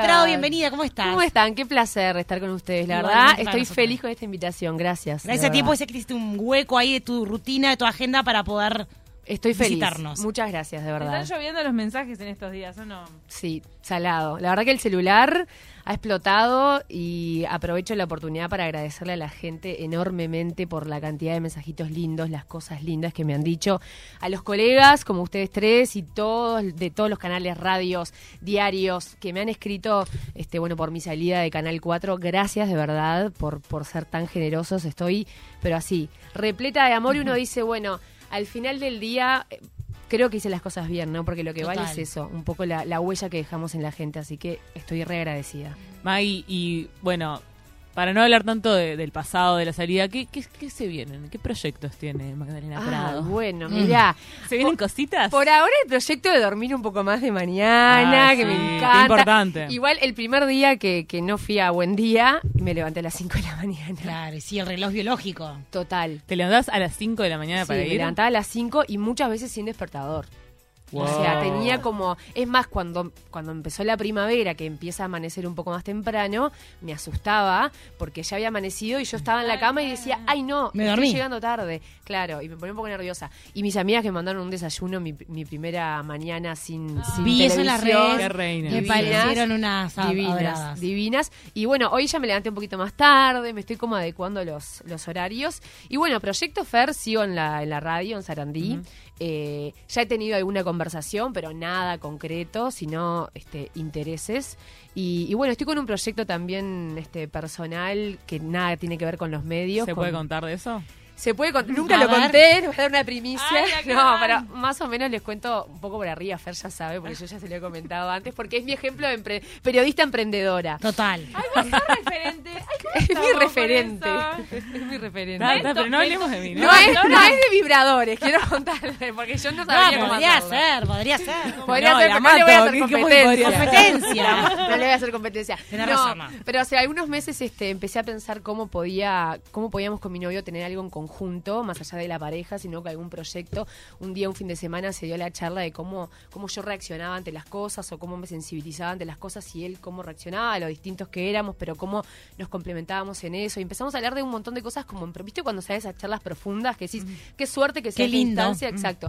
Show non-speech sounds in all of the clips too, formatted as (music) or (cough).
Prado, bienvenida, ¿cómo estás? ¿Cómo están? Qué placer estar con ustedes, la verdad. Igualmente Estoy nosotros. feliz con esta invitación, gracias. Gracias a ti, puede ser que hiciste un hueco ahí de tu rutina, de tu agenda para poder Estoy feliz. visitarnos. Muchas gracias, de verdad. Están lloviendo los mensajes en estos días, ¿o no? Sí, salado. La verdad que el celular ha explotado y aprovecho la oportunidad para agradecerle a la gente enormemente por la cantidad de mensajitos lindos, las cosas lindas que me han dicho. A los colegas, como ustedes tres, y todos de todos los canales, radios, diarios, que me han escrito, este, bueno, por mi salida de Canal 4. Gracias de verdad por, por ser tan generosos. Estoy, pero así, repleta de amor y uno dice, bueno, al final del día creo que hice las cosas bien, ¿no? Porque lo que vale es eso, un poco la, la huella que dejamos en la gente, así que estoy re agradecida. Maggie, y bueno, para no hablar tanto de- del pasado, de la salida, ¿qué, qué, qué se vienen? ¿Qué proyectos tiene Magdalena Ah, Prado? bueno, Mm. mirá. ¿Se vienen cositas? Por ahora el proyecto de dormir un poco más de mañana, Ah, que sí, me qué encanta. importante. Igual el primer día que, que no fui a buen día, me levanté a las 5 de la mañana. Claro, y sí, el reloj biológico. Total. ¿Te levantás a las 5 de la mañana Sí, para me ir? levantaba a las 5 y muchas veces sin despertador. Wow. O sea, tenía como. Es más, cuando, cuando empezó la primavera, que empieza a amanecer un poco más temprano, me asustaba porque ya había amanecido y yo estaba en la cama y decía, ay no, Me estoy dormí. llegando tarde. Claro, y me ponía un poco nerviosa. Y mis amigas que me mandaron un desayuno mi, mi primera mañana sin, sin Vi eso en las redes. Me parecieron unas divinas, adoradas. divinas. Y bueno, hoy ya me levanté un poquito más tarde, me estoy como adecuando los, los horarios. Y bueno, Proyecto Fer sigo en la, en la radio, en Sarandí. Eh, ya he tenido alguna conversación, pero nada concreto, sino este, intereses. Y, y bueno, estoy con un proyecto también este, personal que nada tiene que ver con los medios. ¿Se con- puede contar de eso? Se puede contar, nunca A lo ver. conté, les voy a dar una primicia. Ay, (laughs) no, van. pero más o menos les cuento un poco por arriba, Fer ya sabe, porque yo ya se lo he comentado antes, porque es mi ejemplo de empre- periodista emprendedora. Total. referente. Es mi con referente. Es mi referente. Ta, pero no hablemos de mí, ¿no? No es, no es de vibradores, quiero contarle, porque yo no sabía No, cómo podría hacerlo. ser, podría ser. (laughs) Podría No, ser, pero no le voy a hacer ¿qué- cómo competencia. No le voy a hacer competencia. Tenés no, razón, Ma. pero hace algunos meses este, empecé a pensar cómo podía, cómo podíamos con mi novio tener algo en conjunto, más allá de la pareja, sino que algún proyecto. Un día, un fin de semana, se dio la charla de cómo, cómo yo reaccionaba ante las cosas o cómo me sensibilizaba ante las cosas y él cómo reaccionaba, lo distintos que éramos, pero cómo nos complementábamos en eso. Y empezamos a hablar de un montón de cosas como, ¿viste cuando sabes esas charlas profundas que decís, qué suerte que sea Qué lindo. instancia? Exacto.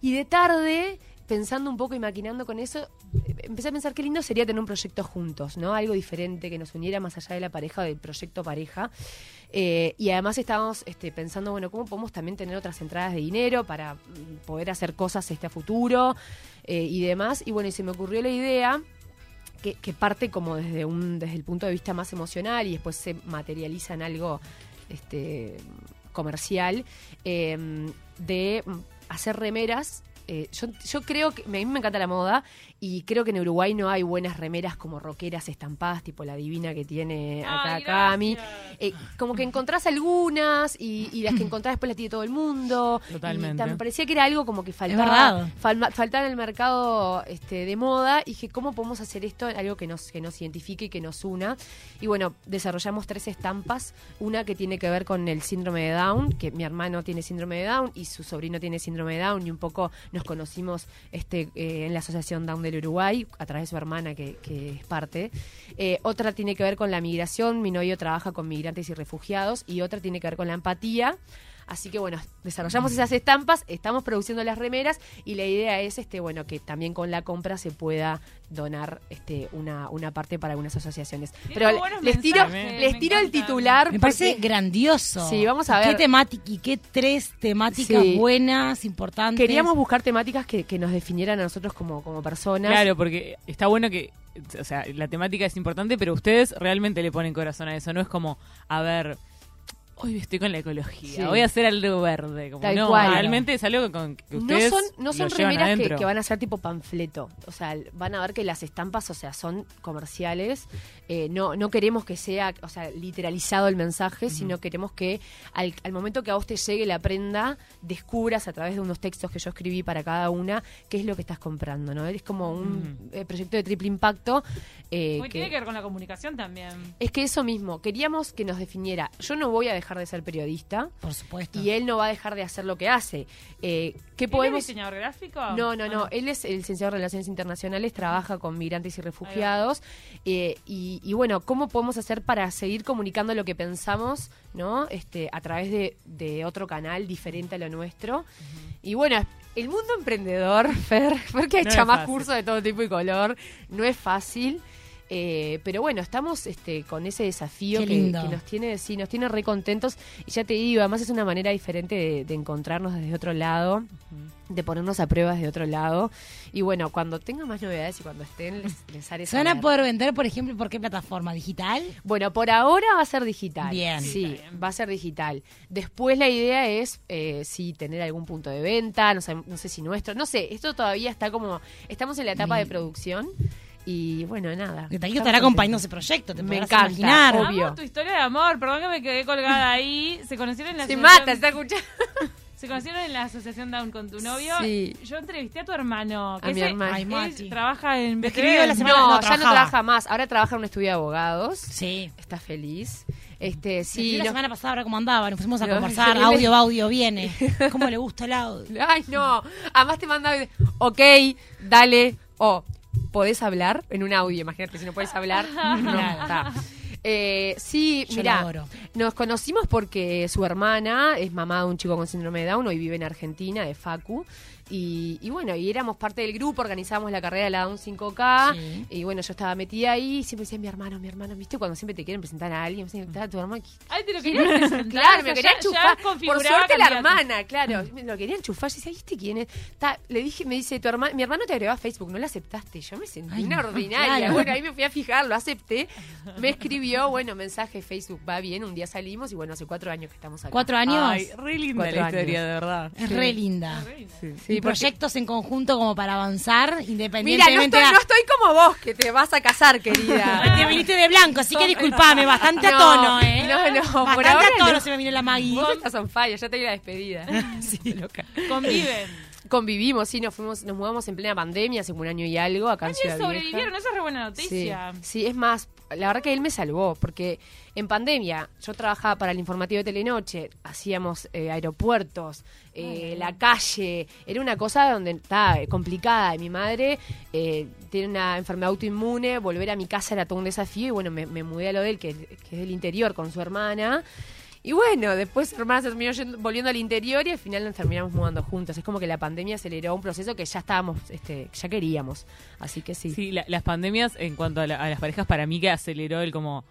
Y de tarde, pensando un poco y maquinando con eso, empecé a pensar qué lindo sería tener un proyecto juntos, ¿no? Algo diferente que nos uniera más allá de la pareja, del proyecto pareja. Eh, y además estábamos este, pensando, bueno, cómo podemos también tener otras entradas de dinero para mm, poder hacer cosas este a futuro eh, y demás. Y bueno, y se me ocurrió la idea que, que parte como desde un desde el punto de vista más emocional y después se materializa en algo este comercial eh, de mm, hacer remeras eh, yo, yo creo que a mí me encanta la moda y creo que en Uruguay no hay buenas remeras como roqueras estampadas, tipo la divina que tiene acá Ay, Cami. Eh, como que encontrás algunas y, y las que encontrás después las tiene todo el mundo. Totalmente. Y me parecía que era algo como que faltaba, falma- faltaba en el mercado este, de moda. Y dije, ¿cómo podemos hacer esto? Algo que nos, que nos identifique y que nos una. Y bueno, desarrollamos tres estampas. Una que tiene que ver con el síndrome de Down, que mi hermano tiene síndrome de Down y su sobrino tiene síndrome de Down. Y un poco nos conocimos este, eh, en la Asociación Down del Uruguay, a través de su hermana que, es parte. Eh, otra tiene que ver con la migración. Mi novio trabaja con migrantes y refugiados. Y otra tiene que ver con la empatía. Así que bueno, desarrollamos esas estampas, estamos produciendo las remeras y la idea es este bueno que también con la compra se pueda donar este una, una parte para algunas asociaciones. Pero les tiro mensajes, les tiro el titular Me parece porque grandioso. Sí, vamos a ¿Y ver. ¿Qué temática y qué tres temáticas Sí. buenas, importantes? queríamos buscar temáticas que, que nos definieran a nosotros como, como personas. Claro, porque está bueno que, o sea, la temática es importante, pero ustedes realmente le ponen corazón a eso. No es como, a ver, hoy estoy con la ecología, Sí. voy a hacer algo verde. Como, Tal no, cual. realmente es algo con que no ustedes son, no son lo llevan remeras que, van a ser tipo panfleto. O sea, van a ver que las estampas, o sea, son comerciales. Eh, no, no queremos que sea, o sea, literalizado el mensaje, sino queremos que al, al momento que a vos te llegue la prenda, descubras a través de unos textos que yo escribí para cada una qué es lo que estás comprando, ¿no? Es como un eh, proyecto de triple impacto. eh, que- tiene que ver con la comunicación también. es que eso mismo, queríamos que nos definiera. Yo no voy a dejar de ser periodista Por supuesto. y él no va a dejar de hacer lo que hace. Eh, ¿Qué ¿Él podemos...? es diseñador gráfico? No, no, no. Ah. Él es el licenciado en Relaciones Internacionales, trabaja con migrantes y refugiados. eh, y, y bueno, ¿cómo podemos hacer para seguir comunicando lo que pensamos, ¿no? Este, a través de, de otro canal diferente a lo nuestro. Y bueno, el mundo emprendedor, (laughs) Fer, porque hay No chamás cursos de todo tipo y color, no es fácil. Eh, pero bueno, estamos este, con ese desafío que, nos tiene, sí, nos tiene re contentos. Y ya te digo, además es una manera diferente de, de encontrarnos desde otro lado, de ponernos a pruebas de otro lado. Y bueno, cuando tenga más novedades y cuando estén, les, les haré ¿Se van a poder vender, por ejemplo, por qué plataforma? ¿Digital? Bueno, por ahora va a ser digital. Bien. Sí, va a ser digital. Después la idea es, eh, sí, tener algún punto de venta, no sé, no sé si nuestro, no sé, esto todavía está como, estamos en la etapa de producción y bueno, nada. Que Estamos estará acompañando ese proyecto, te Me encanta, imaginar. obvio. Amo tu historia de amor, perdón que me quedé colgada ahí. Se conocieron en la Se asociación- mata, está escuchando. (laughs) Se conocieron en la asociación Down con tu novio. Sí. Yo entrevisté a tu hermano. A mi hermano. Ay, Mati. trabaja en BTV. escribió la semana- No, no, ya no trabaja más, ahora trabaja en un estudio de abogados. Sí. Está feliz. Este, Sí, la no- semana pasada, ahora cómo andaba, nos pusimos a No, conversar, (laughs) audio, audio, viene. ¿Cómo le gusta el audio? (laughs) Ay, no. Además te manda, ok, dale, o podés hablar en un audio, imagínate, si no puedes hablar, (laughs) no, está. Eh, sí, mira, nos conocimos porque su hermana es mamá de un chico con síndrome de Down, hoy vive en Argentina, de Facu. Y, y bueno, y éramos parte del grupo, organizábamos la carrera de la Down 5K. Sí. Y bueno, yo estaba metida ahí y siempre decía, mi hermano, mi hermano, ¿viste? Cuando siempre te quieren presentar a alguien, me decían, "Está tu hermano. Ay, te lo (laughs) quería presentar. Claro, o me sea, quería ya- ya enchufar. Por suerte la hermana, claro. Me lo quería enchufar. Yo decía, ¿viste quién es? Ta, le dije, me dice, tu hermano, mi hermano te agregó a Facebook, no lo aceptaste. Yo me sentí Ay, una no, ordinaria. claro. Bueno, ahí me fui a fijar, lo acepté. Me escribió, bueno, mensaje Facebook, va bien, un día salimos y bueno, hace cuatro años que estamos acá. ¿Cuatro años? Ay, re linda Cuatro la historia, años. de verdad. es re linda. Sí, y proyectos en conjunto como para avanzar, Mira, no independientemente estoy, a- no estoy como vos, que te vas a casar, querida. (laughs) Te viniste de blanco, así que disculpame, bastante a No, tono, ¿eh? no, no, por Bastante ahora a tono no. se me vino la Maggie. Vos estás on fire, ya te di la despedida. (laughs) sí, loca. Conviven. Convivimos, sí, nos fuimos, nos mudamos en plena pandemia, hace un año y algo, acá en Ciudad Vieja. sobrevivieron, esa es re buena noticia. Sí, sí, es más, la verdad que él me salvó, porque en pandemia yo trabajaba para el informativo de Telenoche, hacíamos eh, aeropuertos, eh, la calle, era una cosa donde estaba complicada. Y mi madre eh, tiene una enfermedad autoinmune, volver a mi casa era todo un desafío, y bueno, me, me mudé a lo de él, que, que es del interior, con su hermana. Y bueno, después hermana se terminó volviendo al interior y al final nos terminamos mudando juntos. Es como que la pandemia aceleró un proceso que ya estábamos, este, ya queríamos. Así que sí. Sí, la- las pandemias en cuanto a, la- a las parejas, para mí que aceleró el como.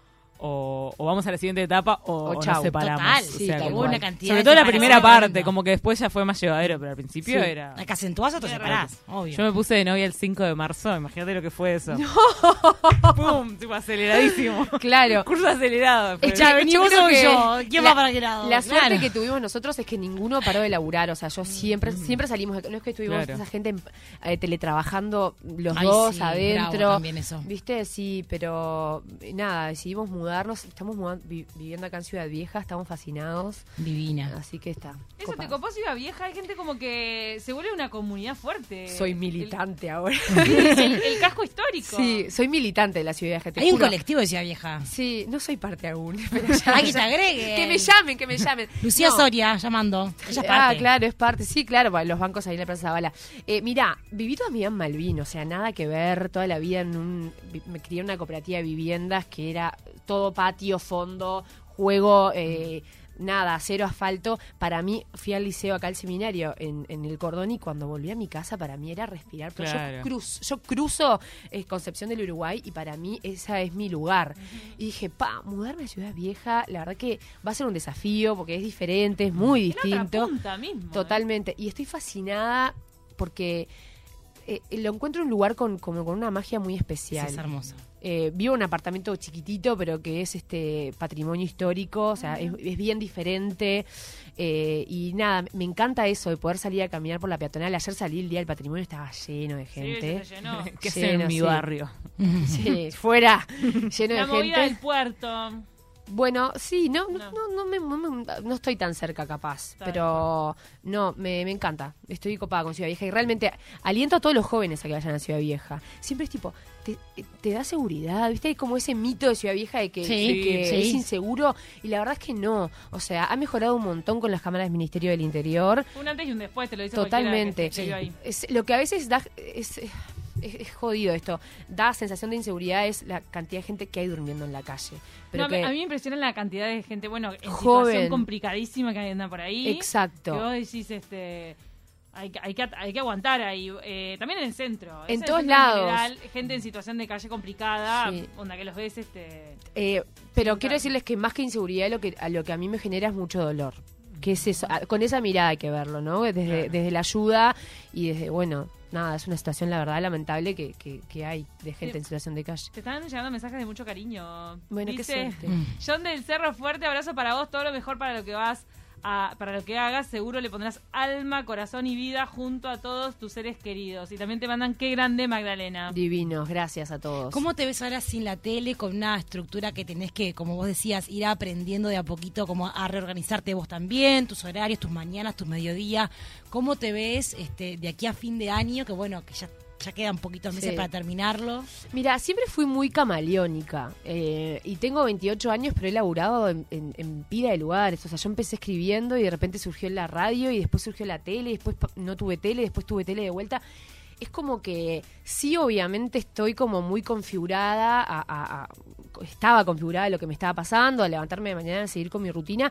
O, o vamos a la siguiente etapa o, nos separamos. Total, O sí, sea, como- cual. una cantidad Sobre todo la primera parte, como que después ya fue más llevadero, pero al principio Sí. era. Que acentuás o te separás, obvio. Yo me puse de novia el 5 de marzo, imagínate lo que fue eso. (laughs) ¡Pum! Tipo aceleradísimo. Claro. Curso acelerado. Echa, vení Yo que. ¿Quién la- va para qué lado? La suerte Claro. que tuvimos nosotros es que ninguno paró de laburar. O sea, yo siempre, siempre salimos. No es que estuvimos Claro. esa gente en- eh, teletrabajando los Ay, dos sí, bravo adentro. también eso. ¿Viste? Sí, pero nada, decidimos mudarnos. Estamos mudan- vi- viviendo acá en Ciudad Vieja, estamos fascinados. Divina. Así que está. Eso copado. te copó Ciudad Vieja, hay gente como que se vuelve una comunidad fuerte. Soy militante ahora. El, el- (laughs) el casco histórico. Sí, soy militante de la Ciudad Vieja. te Hay un colectivo de Ciudad Vieja. Sí, no soy parte aún. (laughs) pero ya- Hay que te agreguen. Que me llamen, que me llamen. Lucía No. Soria llamando. Ella es Ah, parte. claro, es parte. Sí, claro, bueno, los bancos ahí en la Plaza Zavala. Eh, mirá, viví toda mi vida en Malvin, o sea, nada que ver, toda la vida en un... Me crié en una cooperativa de viviendas que era todo patio, fondo, juego, eh, nada, cero asfalto. Para mí, fui al liceo acá al seminario en, en el cordón y cuando volví a mi casa para mí era respirar. Pero Claro. yo, cruz, yo cruzo eh, Concepción del Uruguay y para mí esa es mi lugar. Y dije, pa, mudarme a Ciudad Vieja, la verdad que va a ser un desafío porque es diferente, es muy En otra distinto. punta mismo, ¿eh? Totalmente. Y estoy fascinada porque eh, lo encuentro un lugar con, como con una magia muy Sí, especial. es hermoso. Eh, vivo en un apartamento chiquitito, pero que es este patrimonio histórico, o sea, es, es bien diferente. eh, y nada, me encanta eso de poder salir a caminar por la peatonal. Ayer salí el día del patrimonio, estaba lleno de Sí, gente. se llenó. Sí, (laughs) ¿Qué hacen en mi sí. barrio? Sí, fuera, (laughs) lleno La de movida del gente. puerto. Bueno, sí, no, no, No. no, no me- no me- no estoy tan cerca capaz, Está pero no, me, me encanta. Estoy copada con Ciudad Vieja y realmente aliento a todos los jóvenes a que vayan a Ciudad Vieja. Siempre es tipo, te, te da seguridad, ¿viste? Hay como ese mito de Ciudad Vieja de que, Sí, de que sí. es inseguro y la verdad es que no. O sea, ha mejorado un montón con las cámaras del Ministerio del Interior. Un antes y un después, te lo dice Totalmente. cualquiera que se vio ahí. Es, lo que a veces da es, es, es jodido esto. Da sensación de inseguridad es la cantidad de gente que hay durmiendo en la calle. Pero No, que, A mí me impresiona la cantidad de gente, bueno, en Joven. situación complicadísima que anda por ahí. Exacto. Que vos decís, este... Hay, que- hay, que, hay que aguantar ahí. Eh, también en el centro. En Es todos centro lados. general, gente en situación de calle complicada, Sí. onda que los ves, este... Eh, pero quiero decirles que más que inseguridad, lo que, a lo que a mí me genera es mucho dolor. Que es eso, a- con esa mirada hay que verlo, ¿no? Desde, Claro. desde la ayuda y desde, bueno, nada, es una situación, la verdad, lamentable que, que, que hay de gente en situación de calle. Te están llegando mensajes de mucho cariño. Bueno, qué Dice, suerte. (laughs) John del Cerro, fuerte abrazo para vos, todo lo mejor para lo que vas a, para lo que hagas, seguro le pondrás alma, corazón y vida junto a todos tus seres queridos. Y también te mandan qué grande Magdalena. Divinos, gracias a todos. ¿Cómo te ves ahora sin la tele, con una estructura que tenés que, como vos decías, ir aprendiendo de a poquito, como a reorganizarte vos también, tus horarios, tus mañanas, tus mediodías? ¿Cómo te ves este, de aquí a fin de año, que bueno, que ya, ya quedan poquitos meses Sí. para terminarlo? Mira, siempre fui muy camaleónica eh, y tengo 28 años, pero he laburado en, en, en pila de lugares. O sea, yo empecé escribiendo y de repente surgió la radio y después surgió la tele y después no tuve tele, después tuve tele de vuelta. Es como que sí, obviamente estoy como muy configurada, a, a- a- estaba configurada lo que me estaba pasando, a levantarme de mañana, a seguir con mi rutina,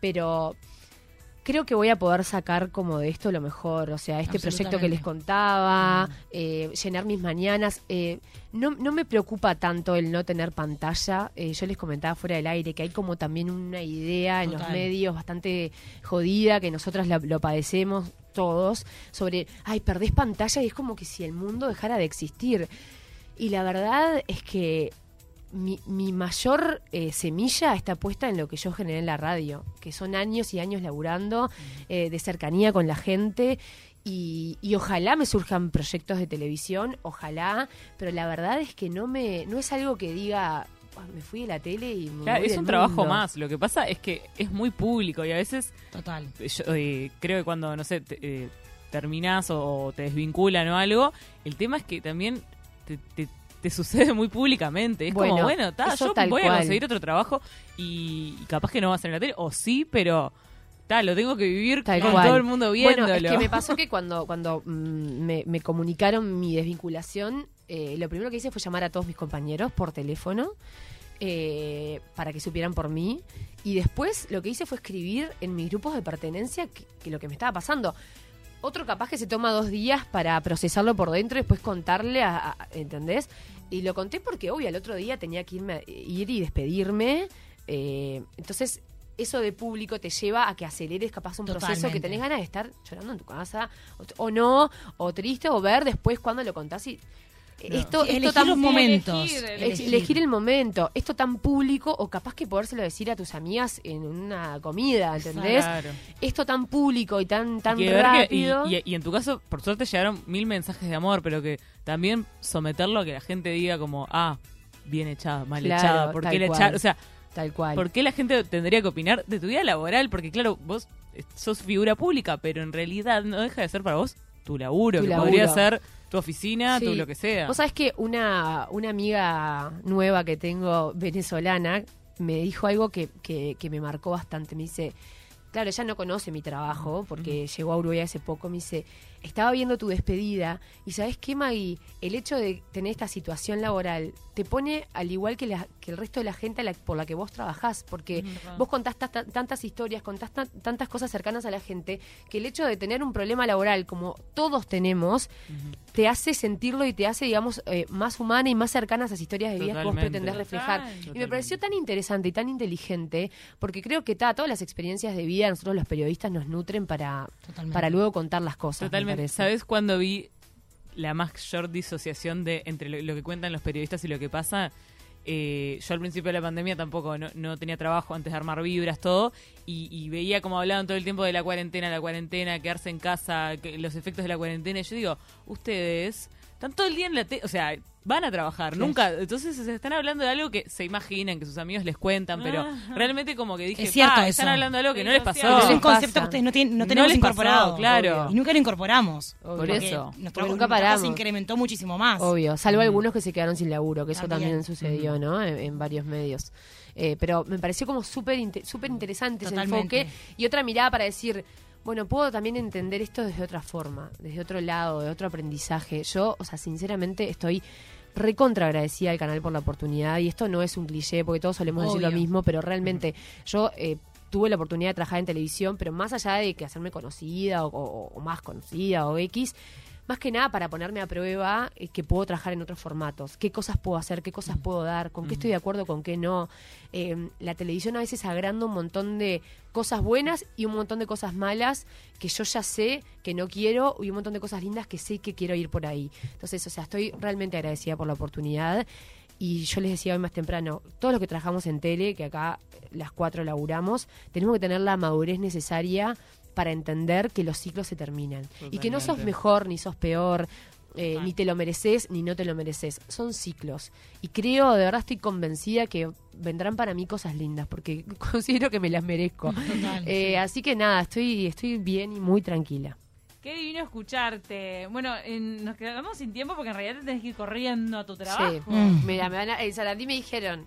pero creo que voy a poder sacar como de esto lo mejor, o sea, este proyecto que les contaba, eh, llenar mis mañanas. eh, no, no me preocupa tanto el no tener pantalla. eh, yo les comentaba fuera del aire que hay como también una idea en los medios bastante jodida, que nosotras la- lo padecemos todos, sobre, ay, perdés pantalla y es como que si el mundo dejara de existir. Y la verdad es que mi, mi mayor eh, semilla está puesta en lo que yo generé en la radio, que son años y años laburando eh, de cercanía con la gente. Y, y ojalá me surjan proyectos de televisión, ojalá, pero la verdad es que no me no es algo que diga "Ah, me fui de la tele y me Claro, voy es del un trabajo mundo". más. Lo que pasa es que es muy público y a veces Total. yo, eh, creo que cuando, no sé, te, eh, terminás o, te desvinculan o algo, el tema es que también te, te- te sucede muy públicamente. Es como, Bueno, ta, yo voy a conseguir otro trabajo y, y capaz que no va a ser en la tele, o sí, pero ta, lo tengo que vivir Tal con cual. todo el mundo viéndolo. Bueno, es que me pasó (laughs) que cuando, cuando mm, me, me comunicaron mi desvinculación, eh, lo primero que hice fue llamar a todos mis compañeros por teléfono eh, para que supieran por mí. Y después lo que hice fue escribir en mis grupos de pertenencia que, que lo que me estaba pasando. Otro capaz que se toma dos días para procesarlo por dentro y después contarle, a, a- ¿entendés? Y lo conté porque, obvio, al otro día tenía que irme, a- ir y despedirme. eh, entonces, eso de público te lleva a que aceleres capaz un proceso que tenés ganas de estar llorando en tu casa, o, o no, o triste, o ver después cuando lo contás y... Esto, Sí, esto elegir tan los momentos. Elegir, el momento, esto tan público, o capaz que podérselo decir a tus amigas en una comida, ¿entendés? Claro. Esto tan público y tan, tan Y que- rápido. y, y- y en tu caso, por suerte llegaron mil mensajes de amor, pero que también someterlo a que la gente diga como, ah, bien echada, mal Claro, echada, ¿por qué la echaron? O sea, Tal cual. ¿por qué la gente tendría que opinar de tu vida laboral? Porque claro, vos eh, sos figura pública, pero en realidad no deja de ser para vos tu laburo, Tu que laburo. podría ser tu oficina, tu Sí. lo que sea. Vos sabés que una, una amiga nueva que tengo, venezolana, me dijo algo que, que, que me marcó bastante. Me dice, claro, ella no conoce mi trabajo porque llegó a Uruguay hace poco. Me dice, estaba viendo tu despedida y ¿sabés qué, Maggie? El hecho de tener esta situación laboral te pone al igual que, la- que el resto de la gente la- por la que vos trabajás, porque vos contás ta- ta- tantas historias, contás ta- tantas cosas cercanas a la gente, que el hecho de tener un problema laboral como todos tenemos, te hace sentirlo y te hace, digamos, eh, más humana y más cercana a esas historias de vida que vos pretendés reflejar. Total. Y me pareció tan interesante y tan inteligente, porque creo que ta, todas las experiencias de vida, nosotros los periodistas nos nutren para, Totalmente. para luego contar las cosas. me Totalmente. ¿Sabes cuándo vi la mayor disociación de entre lo, lo que cuentan los periodistas y lo que pasa? Eh, yo al principio de la pandemia tampoco no, no tenía trabajo antes de armar vibras, todo, y, y veía como hablaban todo el tiempo de la cuarentena, la cuarentena, quedarse en casa, que- los efectos de la cuarentena. Y yo digo, ustedes están todo el día en la tele, o sea, van a trabajar, nunca. Entonces se están hablando de algo que se imaginan, que sus amigos les cuentan, pero Ah. realmente como que dije, Es cierto "Pa, eso. están hablando de algo que no les pasó. Es un concepto que ustedes no, tienen, no No tenemos pasó, incorporado. claro. Y nunca lo incorporamos. Obvio. Por eso. Nuestro, nunca paramos. se incrementó muchísimo más. Obvio, salvo algunos que se quedaron sin laburo, que eso también, También. sucedió, ¿no? En, en varios medios. Eh, pero me pareció como súper súper interesante ese enfoque y otra mirada para decir, bueno, puedo también entender esto desde otra forma, desde otro lado, de otro aprendizaje. Yo, o sea, sinceramente estoy recontra agradecida al canal por la oportunidad y esto no es un cliché porque todos solemos decir lo mismo, pero realmente yo eh, tuve la oportunidad de trabajar en televisión, pero más allá de que hacerme conocida o, o- o más conocida o X, más que nada para ponerme a prueba eh, que puedo trabajar en otros formatos, qué cosas puedo hacer, qué cosas puedo dar, con qué estoy de acuerdo, con qué no. Eh, la televisión a veces agranda un montón de cosas buenas y un montón de cosas malas que yo ya sé que no quiero y un montón de cosas lindas que sé que quiero ir por ahí. Entonces, o sea, estoy realmente agradecida por la oportunidad. Y yo les decía hoy más temprano, todos los que trabajamos en tele, que acá las cuatro laburamos, tenemos que tener la madurez necesaria para entender que los ciclos se terminan. Y que no sos mejor ni sos peor, eh, ni te lo mereces ni no te lo mereces. Son ciclos. Y creo, de verdad estoy convencida que vendrán para mí cosas lindas, porque (laughs) considero que me las merezco. Total, Eh, Así que nada, estoy, estoy bien y muy tranquila. Qué divino escucharte. Bueno, en- nos quedamos sin tiempo porque en realidad te tenés que ir corriendo a tu trabajo. Sí. Mm. Mira, me van a, en Sarandí me dijeron,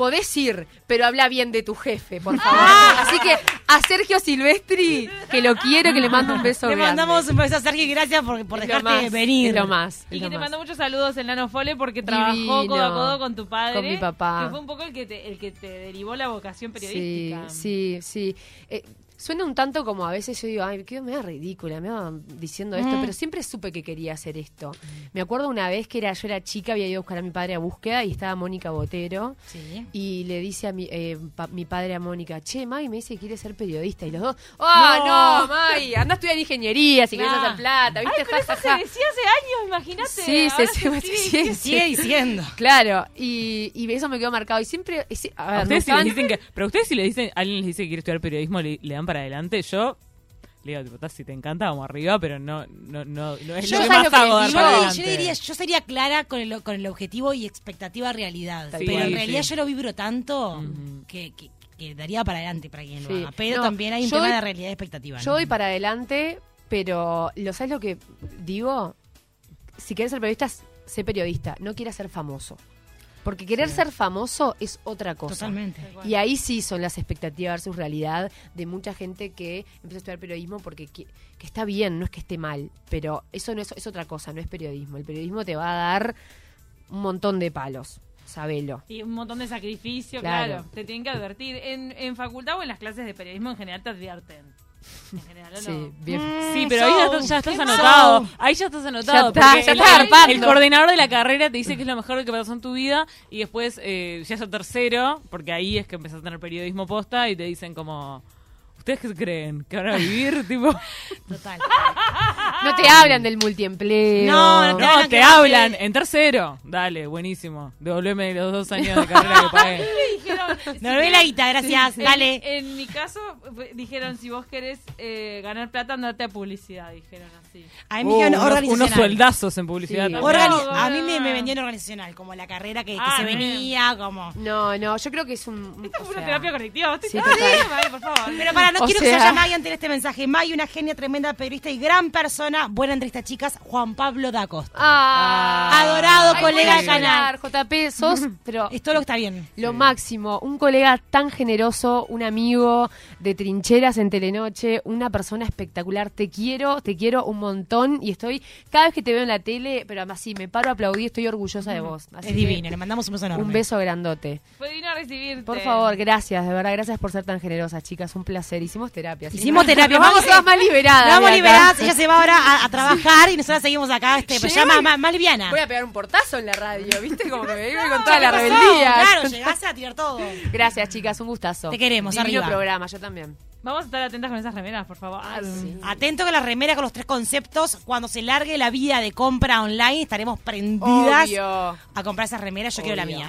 podés ir, pero habla bien de tu jefe, por favor. Ah. Así que a Sergio Silvestri, que lo quiero, que le mando un beso Le grande. mandamos un beso a Sergio y gracias por, por dejarte más, venir. lo más. Y que te mando muchos saludos el Nano Fole porque trabajó Divino. codo a codo con tu padre. Con mi papá. Que fue un poco el que te, el que te derivó la vocación Sí, periodística. sí, sí. Eh, suena un tanto como a veces yo digo, ay, qué me da ridícula, me va diciendo esto, Mm. pero siempre supe que quería hacer esto. Me acuerdo una vez que era yo era chica, había ido a buscar a mi padre a búsqueda y estaba Mónica Botero. Sí. Y le dice a mi, eh, pa- mi padre a Mónica, che, May me dice que quiere ser periodista. Y los dos, ¡oh, no, May! Anda a estudiar ingeniería si querés Ah. hacer plata, ¿viste? Ay, pero eso se decía hace años, imagínate. Sí, se- se- sigue sí. Sigue diciendo. Claro, y, y eso me quedó marcado. Y siempre. a ver, A ustedes si les dicen que, (laughs) pero ustedes si le dicen, alguien les dice que quiere estudiar periodismo, le, le dan para adelante, yo le digo, tipo, "Ta, si te encanta, vamos arriba, pero no, no, no, no es Yo lo que más lo que hago les dar digo. para Yo, adelante. yo le diría, yo sería clara con el, con el objetivo y expectativa realidad. Pero en realidad Sí. yo lo vibro tanto que, que- que daría para adelante para quien Sí. lo haga. Pero No, también hay un tema de realidad y expectativa. ¿no? Yo voy para adelante, pero ¿lo sabes lo que digo? Si quieres ser periodista, sé periodista. No quieras ser famoso. Porque querer ser famoso es otra cosa. Totalmente. Y ahí sí son las expectativas versus realidad de mucha gente que empieza a estudiar periodismo porque que, que está bien, no es que esté mal, pero eso no es, es otra cosa, no es periodismo. El periodismo te va a dar un montón de palos, sabelo. Y un montón de sacrificio, Claro. claro. Te tienen que advertir. En, en facultad o en las clases de periodismo en general te advierten. En general, ¿o Sí, bien. Sí, pero ahí ya, estás- ya estás ¿qué anotado. Ahí ya estás anotado. Ya está, porque ya el, está el- zarpando. el coordinador de la carrera te dice que es lo mejor que pasó en tu vida y después eh, ya es el tercero, porque ahí es que empezás a tener periodismo posta y te dicen como... ¿Ustedes qué creen? ¿Que van a vivir? (laughs) tipo, Total. (laughs) No te hablan del multiempleo. No, no te no, hablan te hablan en tercero. Dale, buenísimo. Devolveme los dos años de carrera que pagué. (laughs) Me dijeron, si Me ve la guita, gracias. Dale. En, mi caso, dijeron, si vos querés eh, ganar plata, andate a publicidad, dijeron así. A mí me dijeron unos, organizacional. unos sueldazos en publicidad Sí. también. Organi- No, a mí me, no. me vendieron organizacional, como la carrera que, que Ah, se bien. venía, como... No, no, yo creo que es un... Esta o fue una sea, terapia colectiva. ¿Vos te sí, total. bien, May, por favor. Pero para, no O quiero que se sea- vaya May ante este mensaje. May, una genia, tremenda periodista y gran persona. Buena entre estas chicas, Juan Pablo da Costa. Ah, Adorado Ay, colega a canal. JP, sos, (laughs) pero Es todo lo que está bien. lo máximo. Un colega tan generoso, un amigo de trincheras en Telenoche, una persona espectacular. Te quiero, te quiero un montón y estoy, cada vez que te veo en la tele, pero además sí, me paro a aplaudir, estoy orgullosa de vos. Así Es que divino, le mandamos un beso enorme. Un beso grandote. Fue divino recibirte. Por favor, gracias, de verdad, gracias por ser tan generosas, chicas. Un placer. Hicimos terapia. ¿sí? Hicimos (laughs) terapia. Nos vamos todas más liberadas. Nos vamos liberadas, ella se va ahora a, a trabajar y nosotras seguimos acá, este, pero ya más, más, liviana. Voy a pegar un portazo en la radio, ¿viste? Como que me vengo con ¿Qué toda la pasó? rebeldía. Claro, llegaste a tirar todo. Gracias, chicas, un gustazo. Te queremos, Divino arriba. programa, yo también. Vamos a estar atentas con esas remeras, por favor. sí. Atento que la remera con los tres conceptos, cuando se largue la vida de compra online, estaremos prendidas Obvio. a comprar esas remeras. Yo quiero la mía.